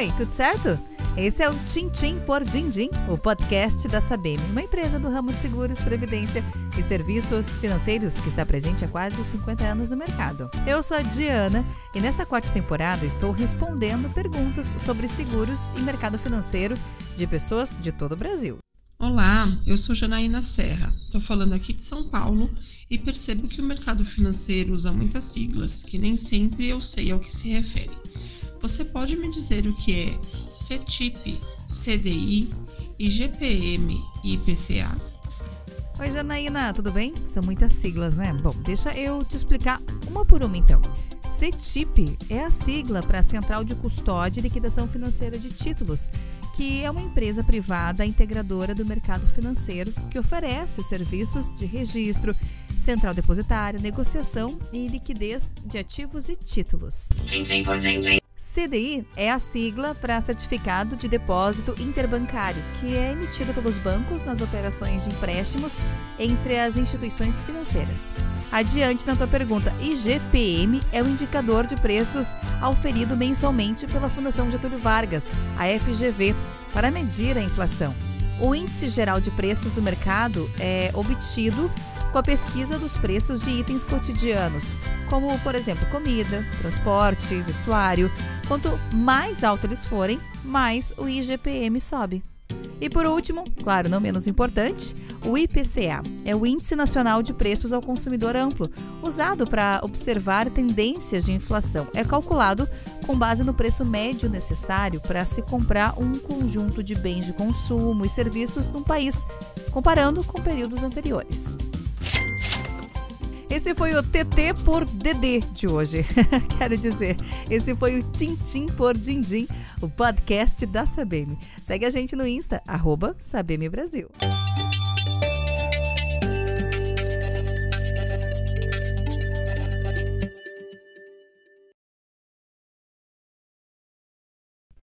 Oi, tudo certo? Esse é o Tintim por Dindim, o podcast da Sabem, uma empresa do ramo de seguros, previdência e serviços financeiros que está presente há quase 50 anos no mercado. Eu sou a Diana e nesta quarta temporada estou respondendo perguntas sobre seguros e mercado financeiro de pessoas de todo o Brasil. Olá, eu sou Janaína Serra, estou falando aqui de São Paulo e percebo que o mercado financeiro usa muitas siglas, que nem sempre eu sei ao que se refere. Você pode me dizer o que é CTIP, CDI, IGPM e IPCA? Oi, Janaína, tudo bem? São muitas siglas, né? Bom, deixa eu te explicar uma por uma então. CTIP é a sigla para a Central de Custódia e Liquidação Financeira de Títulos, que é uma empresa privada integradora do mercado financeiro que oferece serviços de registro, central depositária, negociação e liquidez de ativos e títulos. CDI é a sigla para Certificado de Depósito Interbancário, que é emitido pelos bancos nas operações de empréstimos entre as instituições financeiras. Adiante na tua pergunta, IGPM é o indicador de preços auferido mensalmente pela Fundação Getúlio Vargas, a FGV, para medir a inflação. O índice geral de preços do mercado é obtido com a pesquisa dos preços de itens cotidianos, como, por exemplo, comida, transporte, vestuário. Quanto mais alto eles forem, mais o IGPM sobe. E por último, claro, não menos importante, o IPCA é o Índice Nacional de Preços ao Consumidor Amplo, usado para observar tendências de inflação. É calculado com base no preço médio necessário para se comprar um conjunto de bens de consumo e serviços num país, comparando com períodos anteriores. Esse foi o TT por DD de hoje. Quero dizer, esse foi o Tintim por Dindim, o podcast da Sabem. Segue a gente no Insta, arroba Brasil.